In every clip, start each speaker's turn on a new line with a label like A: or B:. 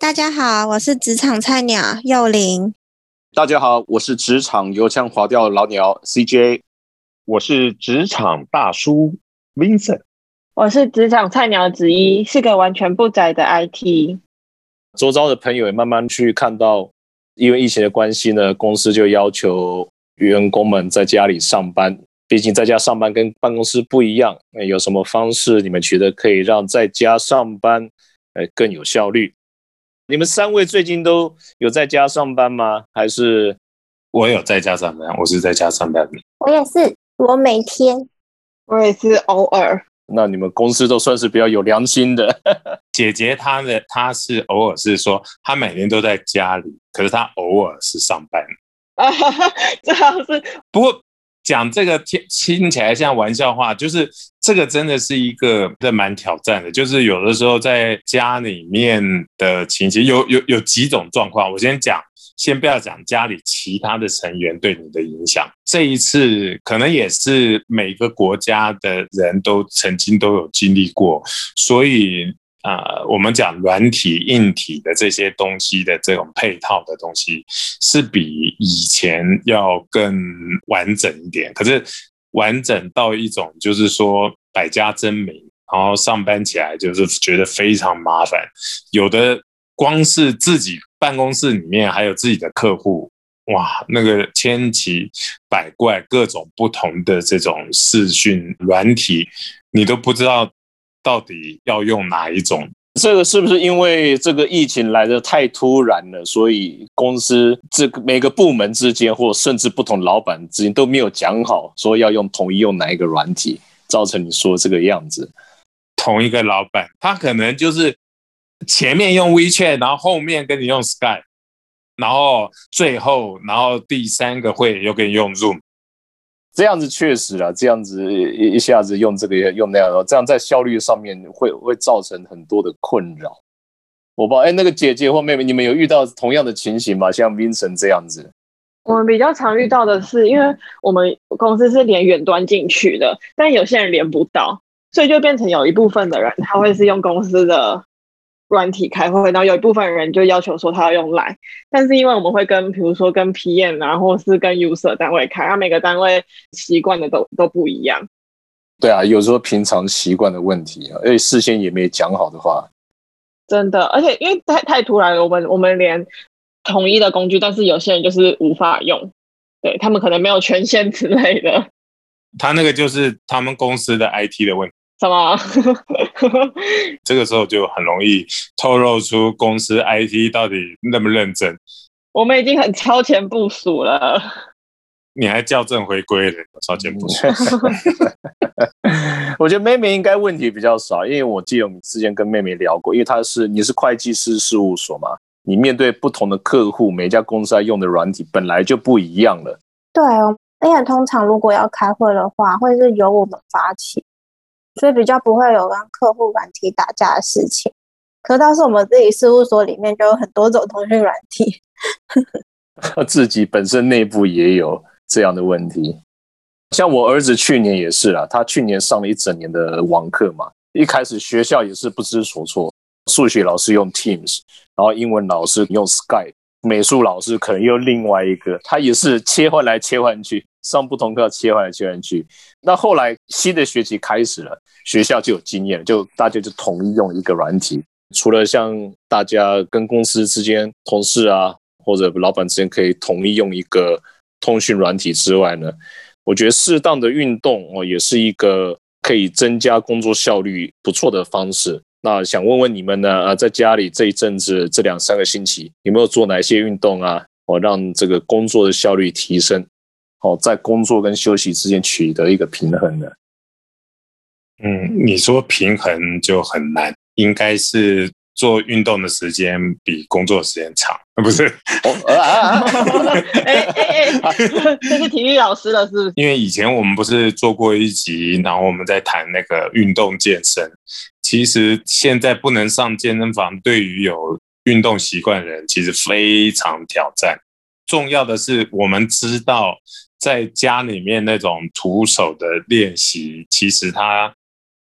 A: 大家好，我是职场菜鸟幼玲。
B: 大家好，我是职场油腔滑调的老鸟 CJ。
C: 我是职场大叔 Vincent。
D: 我是职场菜鸟子一，是个完全不宅的 IT。
B: 周遭的朋友也慢慢去看到，因为疫情的关系呢，公司就要求员工们在家里上班。毕竟在家上班跟办公室不一样，那有什么方式你们觉得可以让在家上班，呃，更有效率？你们三位最近都有在家上班吗？还是
C: 我有在家上班？我是在家上班。
A: 我也是，我每天，
D: 我也是偶尔。
B: 那你们公司都算是比较有良心的。
C: 姐姐她的她是偶尔是说她每天都在家里，可是她偶尔是上班。
D: 啊哈哈，这样是
C: 不过。讲这个听听起来像玩笑话，就是这个真的是一个这蛮挑战的。就是有的时候在家里面的情形，有有有几种状况。我先讲，先不要讲家里其他的成员对你的影响。这一次可能也是每个国家的人都曾经都有经历过，所以。啊，我们讲软体、硬体的这些东西的这种配套的东西，是比以前要更完整一点。可是完整到一种就是说百家争鸣，然后上班起来就是觉得非常麻烦。有的光是自己办公室里面还有自己的客户，哇，那个千奇百怪、各种不同的这种视讯软体，你都不知道。到底要用哪一种？
B: 这个是不是因为这个疫情来的太突然了，所以公司这个每个部门之间，或甚至不同老板之间都没有讲好，说要用统一用哪一个软体，造成你说这个样子。
C: 同一个老板，他可能就是前面用 WeChat，然后后面跟你用 Skype，然后最后，然后第三个会又跟你用 Zoom。
B: 这样子确实啊，这样子一一下子用这个用那样，这样在效率上面会会造成很多的困扰。我不知道，哎，那个姐姐或妹妹，你们有遇到同样的情形吗？像 Vincent 这样子，
D: 我们比较常遇到的是，因为我们公司是连远端进去的，但有些人连不到，所以就变成有一部分的人他会是用公司的。软体开会，然后有一部分人就要求说他要用来，但是因为我们会跟，比如说跟 PM 啊，或是跟 user 单位开，他每个单位习惯的都都不一样。
B: 对啊，有时候平常习惯的问题啊，而且事先也没讲好的话，
D: 真的，而且因为太太突然了，我们我们连统一的工具，但是有些人就是无法用，对他们可能没有权限之类的。
C: 他那个就是他们公司的 IT 的问题。
D: 什么？
C: 这个时候就很容易透露出公司 IT 到底那么认真。
D: 我们已经很超前部署了。
C: 你还校正回归了，超前部署。
B: 我觉得妹妹应该问题比较少，因为我记得我们之前跟妹妹聊过，因为她是你是会计师事务所嘛，你面对不同的客户，每家公司在用的软体本来就不一样了。
A: 对，而且通常如果要开会的话，会是由我们发起。所以比较不会有跟客户软体打架的事情，可倒是我们自己事务所里面就有很多种通讯软体，
B: 自己本身内部也有这样的问题。像我儿子去年也是啦，他去年上了一整年的网课嘛，一开始学校也是不知所措，数学老师用 Teams，然后英文老师用 Skype，美术老师可能又另外一个，他也是切换来切换去。上不同课切换来切换去，那后来新的学期开始了，学校就有经验，就大家就统一用一个软体。除了像大家跟公司之间、同事啊或者老板之间可以统一用一个通讯软体之外呢，我觉得适当的运动哦，也是一个可以增加工作效率不错的方式。那想问问你们呢？啊，在家里这一阵子这两三个星期有没有做哪些运动啊？哦，让这个工作的效率提升？哦，在工作跟休息之间取得一个平衡呢。
C: 嗯，你说平衡就很难，应该是做运动的时间比工作时间长，不是？
D: 哎哎哎，这是体育老师了，是不是？
C: 因为以前我们不是做过一集，然后我们在谈那个运动健身。其实现在不能上健身房，对于有运动习惯的人，其实非常挑战。重要的是，我们知道。在家里面那种徒手的练习，其实它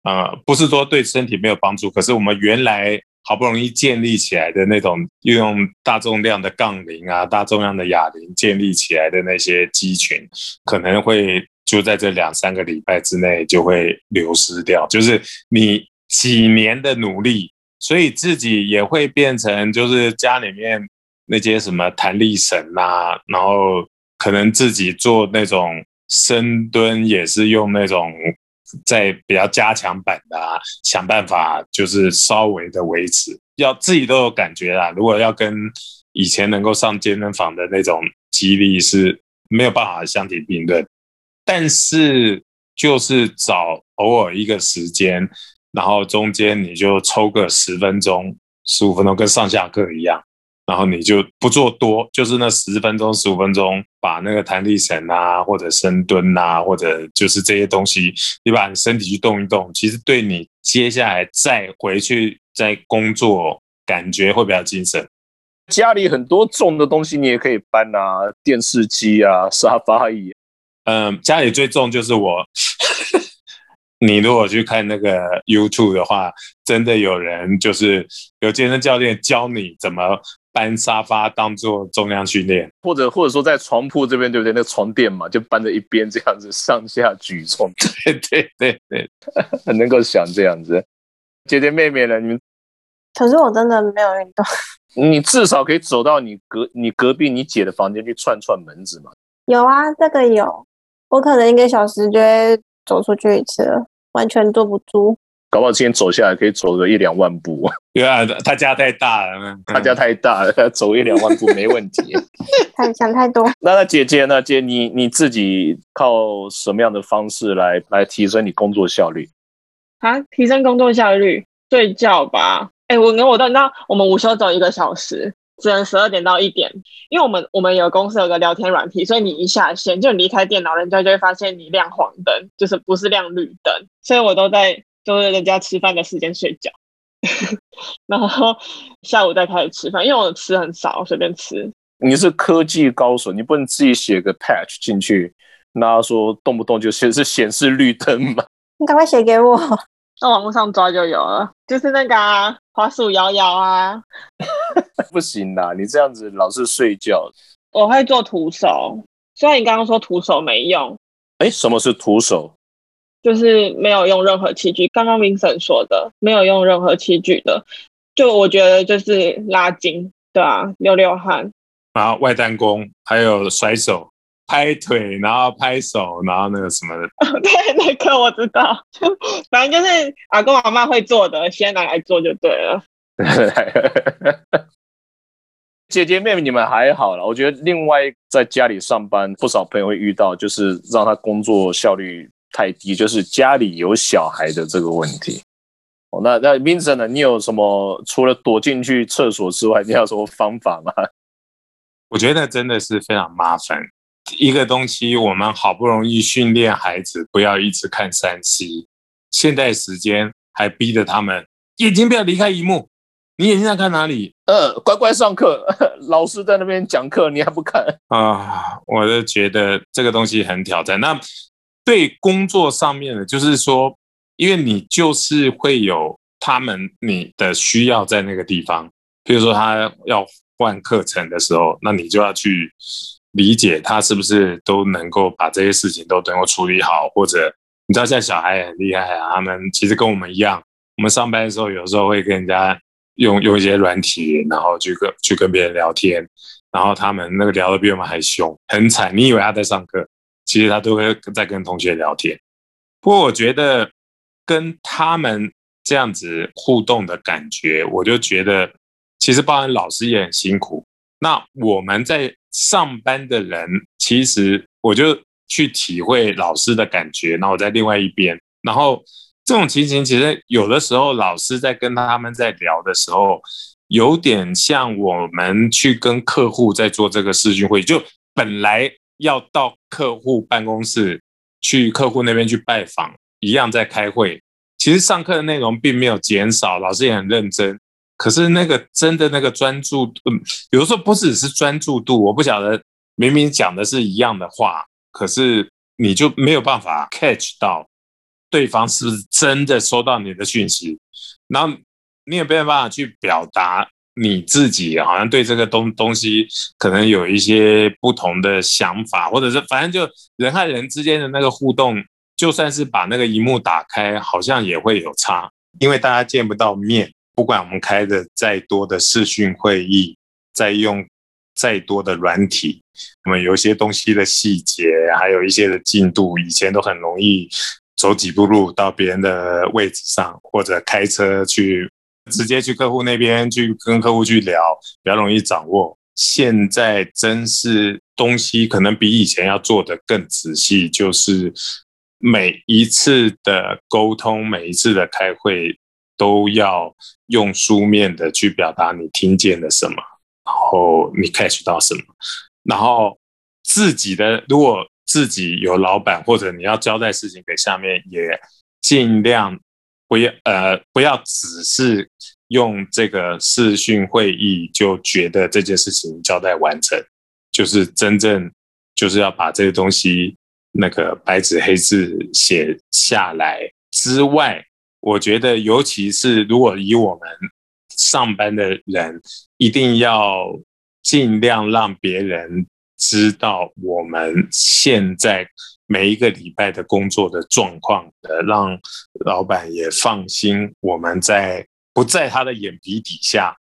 C: 呃不是说对身体没有帮助，可是我们原来好不容易建立起来的那种，又用大重量的杠铃啊、大重量的哑铃建立起来的那些肌群，可能会就在这两三个礼拜之内就会流失掉。就是你几年的努力，所以自己也会变成就是家里面那些什么弹力绳啊，然后可能自己做那种深蹲也是用那种。在比较加强版的，想办法就是稍微的维持，要自己都有感觉啦。如果要跟以前能够上健身房的那种激励是没有办法相提并论，但是就是找偶尔一个时间，然后中间你就抽个十分钟、十五分钟，跟上下课一样。然后你就不做多，就是那十分钟、十五分钟，把那个弹力绳啊，或者深蹲啊，或者就是这些东西，你把你身体去动一动，其实对你接下来再回去再工作，感觉会比较精神。
B: 家里很多重的东西你也可以搬啊，电视机啊，沙发椅。
C: 嗯，家里最重就是我。你如果去看那个 YouTube 的话，真的有人就是有健身教练教你怎么。搬沙发当做重量训练，
B: 或者或者说在床铺这边，对不对？那个床垫嘛，就搬着一边这样子上下举重，
C: 对对对对，
B: 很 能够想这样子。姐姐妹妹呢？你们？
A: 可是我真的没有运动。
B: 你至少可以走到你隔你隔壁你姐的房间去串串门子嘛？
A: 有啊，这个有。我可能一个小时就会走出去一次了，完全坐不住。
B: 搞不好今天走下来可以走个一两万步。
C: 对啊，他家太大了，
B: 他家太大了，走一两万步没问题。
A: 太想太多。
B: 那那姐姐呢？姐，你你自己靠什么样的方式来来提升你工作效率？
D: 啊，提升工作效率，睡觉吧。哎，我跟我都知道，我们午休走一个小时，只能十二点到一点。因为我们我们有公司有个聊天软体，所以你一下线就离开电脑，人家就会发现你亮黄灯，就是不是亮绿灯。所以我都在。就是人家吃饭的时间睡觉，然后下午再开始吃饭，因为我吃很少，随便吃。
B: 你是科技高手，你不能自己写个 patch 进去，那说动不动就显示显示绿灯嘛？
A: 你赶快写给我，
D: 到网络上抓就有了，就是那个滑鼠摇摇啊。
B: 不行啦，你这样子老是睡觉。
D: 我会做徒手，虽然你刚刚说徒手没用。
B: 哎，什么是徒手？
D: 就是没有用任何器具，刚刚 Vincent 说的没有用任何器具的，就我觉得就是拉筋，对啊，流流汗，
C: 然后外单弓，还有甩手、拍腿，然后拍手，然后那个什么的。
D: 对，那个我知道，反正就是阿公阿妈会做的，先拿来做就对了。
B: 姐姐妹妹你们还好了，我觉得另外在家里上班，不少朋友会遇到，就是让他工作效率。太低，就是家里有小孩的这个问题。哦，那那 Vincent 呢？你有什么除了躲进去厕所之外，你有什么方法吗？
C: 我觉得真的是非常麻烦。一个东西，我们好不容易训练孩子不要一直看三 C，现在时间还逼着他们眼睛不要离开荧幕。你眼睛在看哪里？
B: 呃，乖乖上课，老师在那边讲课，你还不看
C: 啊？我就觉得这个东西很挑战。那对工作上面的，就是说，因为你就是会有他们你的需要在那个地方，比如说他要换课程的时候，那你就要去理解他是不是都能够把这些事情都能够处理好，或者你知道现在小孩也很厉害啊，他们其实跟我们一样，我们上班的时候有时候会跟人家用用一些软体，然后去跟去跟别人聊天，然后他们那个聊的比我们还凶，很惨，你以为他在上课？其实他都会在跟同学聊天，不过我觉得跟他们这样子互动的感觉，我就觉得其实包含老师也很辛苦。那我们在上班的人，其实我就去体会老师的感觉。然后我在另外一边，然后这种情形其实有的时候老师在跟他们在聊的时候，有点像我们去跟客户在做这个视讯会，就本来。要到客户办公室去，客户那边去拜访，一样在开会。其实上课的内容并没有减少，老师也很认真。可是那个真的那个专注，嗯，有时候不只是专注度，我不晓得明明讲的是一样的话，可是你就没有办法 catch 到对方是不是真的收到你的讯息。然后你也没有办法去表达你自己，好像对这个东东西可能有一些不同的想法，或者是反正就人和人之间的那个互动，就算是把那个荧幕打开，好像也会有差，因为大家见不到面。不管我们开的再多的视讯会议，再用再多的软体，我们有些东西的细节，还有一些的进度，以前都很容易走几步路到别人的位置上，或者开车去直接去客户那边去跟客户去聊，比较容易掌握。现在真是东西可能比以前要做的更仔细，就是每一次的沟通，每一次的开会。都要用书面的去表达你听见了什么，然后你 catch 到什么，然后自己的如果自己有老板或者你要交代事情给下面，也尽量不要呃不要只是用这个视讯会议就觉得这件事情交代完成，就是真正就是要把这些东西那个白纸黑字写下来之外。我觉得，尤其是如果以我们上班的人，一定要尽量让别人知道我们现在每一个礼拜的工作的状况，的让老板也放心。我们在不在他的眼皮底下，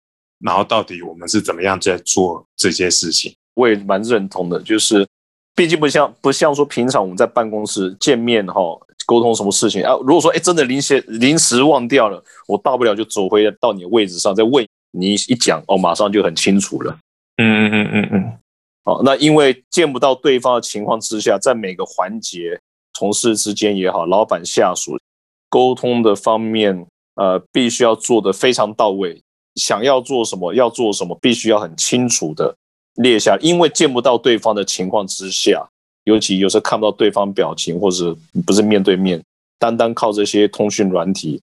C: 然后到底我们是怎么样在做这些事情，
B: 我也蛮认同的。就是，毕竟不像不像说平常我们在办公室见面哈。沟通什么事情啊？如果说哎，真的临时临时忘掉了，我大不了就走回到你的位置上再问你一讲哦，马上就很清楚了。
C: 嗯嗯嗯嗯嗯。
B: 好，那因为见不到对方的情况之下，在每个环节，同事之间也好，老板下属沟通的方面，呃，必须要做的非常到位。想要做什么，要做什么，必须要很清楚的列下。因为见不到对方的情况之下。尤其有时候看不到对方表情，或者不是面对面，单单靠这些通讯软体，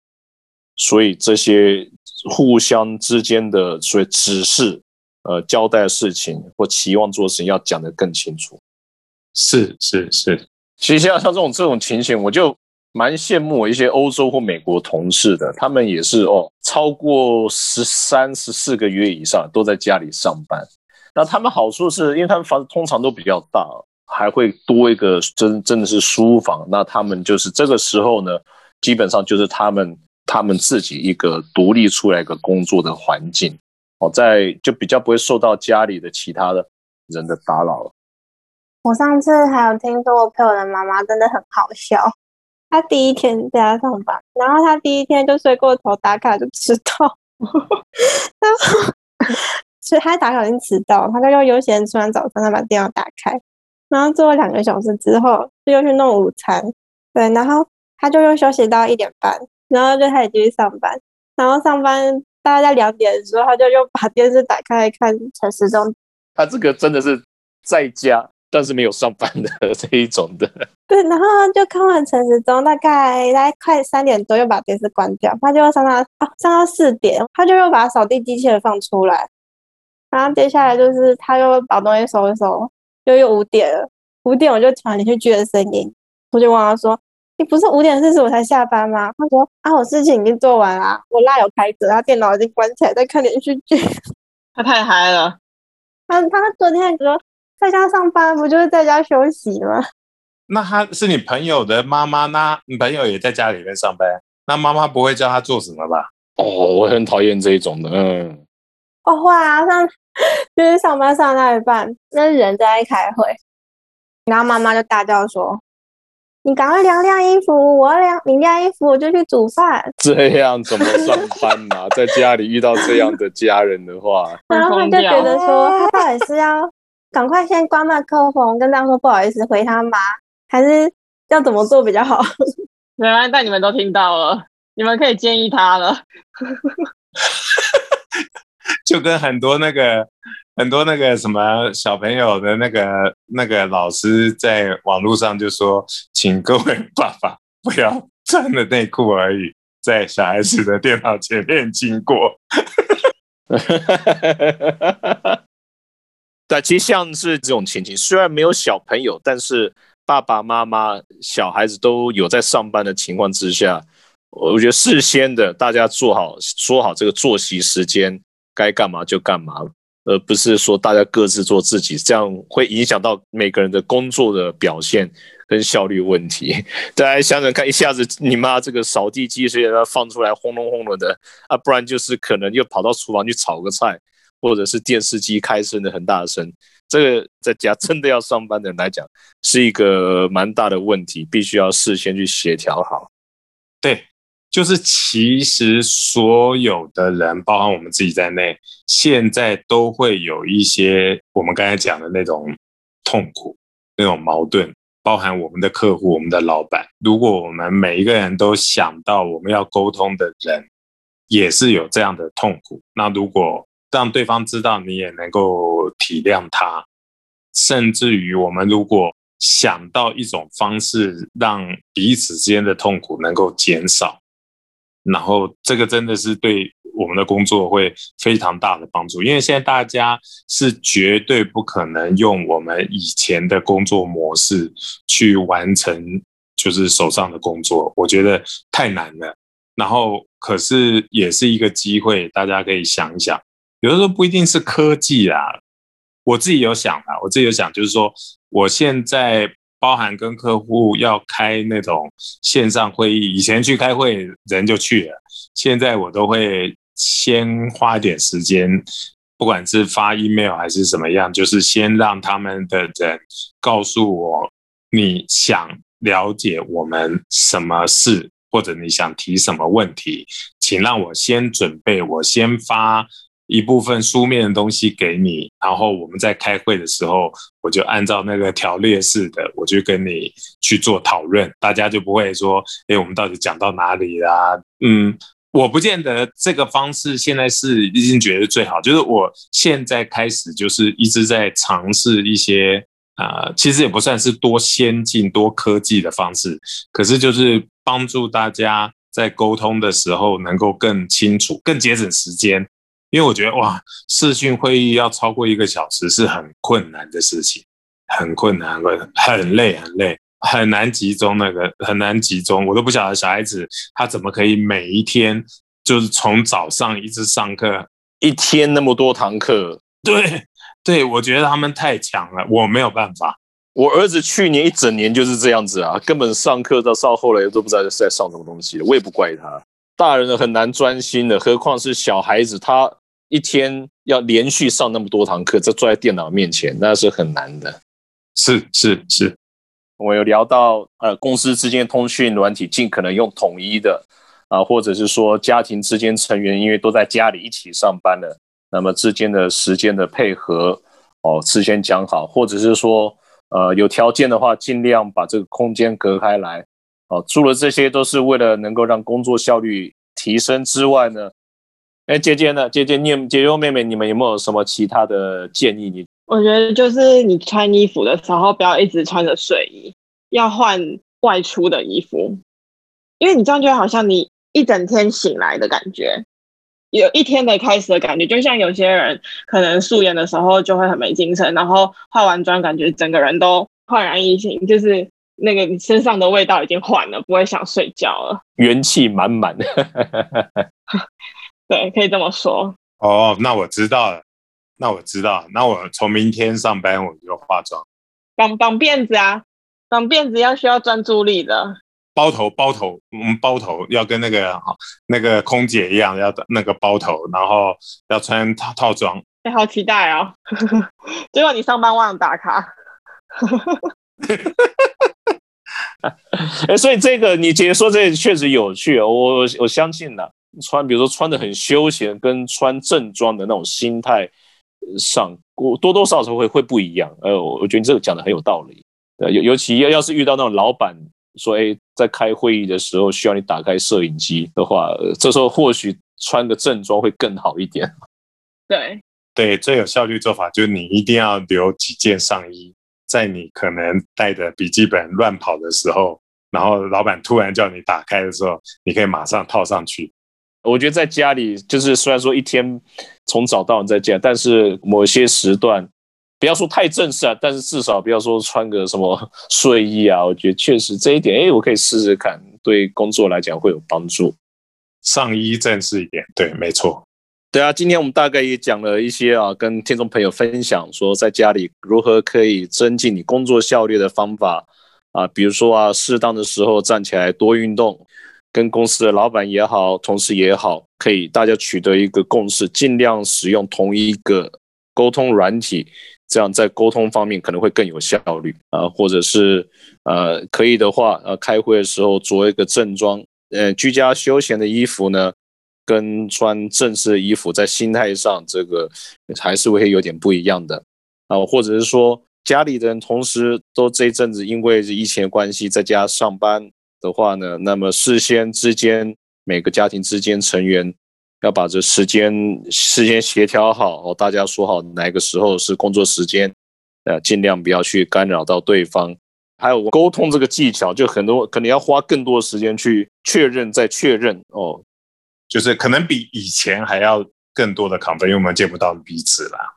B: 所以这些互相之间的所以指示、呃交代的事情或期望做的事情要讲得更清楚。
C: 是是是，
B: 其实像像这种这种情形，我就蛮羡慕一些欧洲或美国同事的，他们也是哦，超过十三十四个月以上都在家里上班。那他们好处是因为他们房子通常都比较大。还会多一个真真的是书房，那他们就是这个时候呢，基本上就是他们他们自己一个独立出来一个工作的环境哦，在就比较不会受到家里的其他的人的打扰。
A: 我上次还有听说我朋友的妈妈真的很好笑，她第一天在家上班，然后她第一天就睡过头打卡就迟到，然后 所以她打卡已经迟到，她就又悠闲吃完早餐，她把电脑打开。然后做了两个小时之后，就又去弄午餐，对，然后他就又休息到一点半，然后就开始继续上班。然后上班大概在两点的时候，他就又把电视打开来看陈时中。
B: 他这个真的是在家，但是没有上班的 这一种的。
A: 对，然后就看完陈时中，大概大概快三点多又把电视关掉，他就又上到啊上到四点，他就又把扫地机器人放出来，然后接下来就是他又把东西收一收。就又五点了，五点我就传连续剧的声音，我就问他说：“你不是五点四十我才下班吗？”他说：“啊，我事情已经做完啦，我蜡有开着，他电脑已经关起来，在看连续剧。”
D: 他太嗨了。
A: 他他昨天说在家上班，不就是在家休息吗？
C: 那他是你朋友的妈妈，那你朋友也在家里面上班，那妈妈不会叫他做什么吧？
B: 哦，我很讨厌这一种的，嗯。
A: 哦，会啊，上。就是上班上到一半，那人在开会，然后妈妈就大叫说：“你赶快晾晾衣服，我要晾，你晾衣服我就去煮饭。”
B: 这样怎么上班呢？在家里遇到这样的家人的话，
A: 然后他就觉得说，他到底是要 赶快先关麦克风，跟他说不好意思回他妈，还是要怎么做比较好？
D: 没关系，但你们都听到了，你们可以建议他了。
C: 就跟很多那个很多那个什么小朋友的那个那个老师在网络上就说，请各位爸爸不要穿着内裤而已，在小孩子的电脑前面经过。
B: 但其实像是这种情形，虽然没有小朋友，但是爸爸妈妈、小孩子都有在上班的情况之下。我觉得事先的大家做好说好这个作息时间，该干嘛就干嘛，而不是说大家各自做自己，这样会影响到每个人的工作的表现跟效率问题。大家想想看，一下子你妈这个扫地机器人要放出来轰隆轰隆的啊，不然就是可能又跑到厨房去炒个菜，或者是电视机开声的很大声。这个在家真的要上班的人来讲，是一个蛮大的问题，必须要事先去协调好。
C: 对，就是其实所有的人，包含我们自己在内，现在都会有一些我们刚才讲的那种痛苦、那种矛盾，包含我们的客户、我们的老板。如果我们每一个人都想到我们要沟通的人也是有这样的痛苦，那如果让对方知道你也能够体谅他，甚至于我们如果想到一种方式，让彼此之间的痛苦能够减少，然后这个真的是对我们的工作会非常大的帮助。因为现在大家是绝对不可能用我们以前的工作模式去完成，就是手上的工作，我觉得太难了。然后可是也是一个机会，大家可以想一想。有的时候不一定是科技啦，我自己有想啊，我自己有想，就是说，我现在包含跟客户要开那种线上会议，以前去开会人就去了，现在我都会先花点时间，不管是发 email 还是怎么样，就是先让他们的人告诉我你想了解我们什么事，或者你想提什么问题，请让我先准备，我先发。一部分书面的东西给你，然后我们在开会的时候，我就按照那个条列式的，我就跟你去做讨论，大家就不会说，哎，我们到底讲到哪里啦？嗯，我不见得这个方式现在是已经觉得最好，就是我现在开始就是一直在尝试一些啊，其实也不算是多先进、多科技的方式，可是就是帮助大家在沟通的时候能够更清楚、更节省时间。因为我觉得哇，视讯会议要超过一个小时是很困难的事情，很困难，很很累，很累，很难集中。那个很难集中，我都不晓得小孩子他怎么可以每一天就是从早上一直上课，
B: 一天那么多堂课。
C: 对，对我觉得他们太强了，我没有办法。
B: 我儿子去年一整年就是这样子啊，根本上课到上后来都不知道在上什么东西了。我也不怪他。大人很难专心的，何况是小孩子，他一天要连续上那么多堂课，这坐在电脑面前，那是很难的。
C: 是是是，
B: 我有聊到，呃，公司之间通讯软体尽可能用统一的，啊，或者是说家庭之间成员因为都在家里一起上班的，那么之间的时间的配合，哦，事先讲好，或者是说，呃，有条件的话，尽量把这个空间隔开来。哦，除了这些都是为了能够让工作效率提升之外呢，哎，姐姐呢？姐姐，你姐姐妹妹，你们有没有什么其他的建议？你
D: 我觉得就是你穿衣服的时候不要一直穿着睡衣，要换外出的衣服，因为你这样就好像你一整天醒来的感觉，有一天的开始的感觉，就像有些人可能素颜的时候就会很没精神，然后化完妆感觉整个人都焕然一新，就是。那个你身上的味道已经换了，不会想睡觉了，
B: 元气满满。
D: 对，可以这么说。
C: 哦，那我知道了，那我知道，那我从明天上班我就化妆，
D: 绑绑辫子啊，绑辫子要需要专注力的。
C: 包头，包头，我们包头要跟那个那个空姐一样，要那个包头，然后要穿套套装。
D: 哎，好期待哦！结果你上班忘了打卡。
B: 哎，所以这个你姐姐说这确实有趣，我我相信的。穿比如说穿的很休闲，跟穿正装的那种心态上，我多多少少会会不一样。呃，我觉得你这个讲的很有道理。呃，尤尤其要要是遇到那种老板说，哎，在开会议的时候需要你打开摄影机的话，这时候或许穿个正装会更好一点。
D: 对
C: 对，最有效率做法就是你一定要留几件上衣。在你可能带着笔记本乱跑的时候，然后老板突然叫你打开的时候，你可以马上套上去。
B: 我觉得在家里，就是虽然说一天从早到晚在家，但是某些时段，不不要说太正式啊，但是至少不要说穿个什么睡衣啊。我觉得确实这一点，哎，我可以试试看，对工作来讲会有帮助。
C: 上衣正式一点，对，没错。
B: 对啊，今天我们大概也讲了一些啊，跟听众朋友分享说，在家里如何可以增进你工作效率的方法啊，比如说啊，适当的时候站起来多运动，跟公司的老板也好，同事也好，可以大家取得一个共识，尽量使用同一个沟通软体，这样在沟通方面可能会更有效率啊，或者是呃，可以的话，呃，开会的时候着一个正装，呃，居家休闲的衣服呢。跟穿正式的衣服，在心态上，这个还是会有点不一样的啊，或者是说家里的人同时都这一阵子因为疫情的关系在家上班的话呢，那么事先之间每个家庭之间成员要把这时间事先协调好，哦，大家说好哪个时候是工作时间，呃，尽量不要去干扰到对方，还有沟通这个技巧，就很多可能要花更多时间去确认再确认哦。
C: 就是可能比以前还要更多的亢奋，因为我们见不到彼此啦。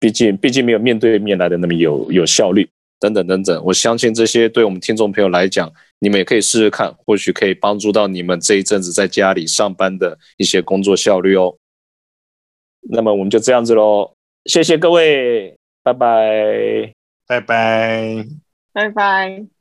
B: 毕竟，毕竟没有面对面来的那么有有效率，等等等等。我相信这些对我们听众朋友来讲，你们也可以试试看，或许可以帮助到你们这一阵子在家里上班的一些工作效率哦。那么我们就这样子喽，谢谢各位，拜拜，
C: 拜拜，
D: 拜拜。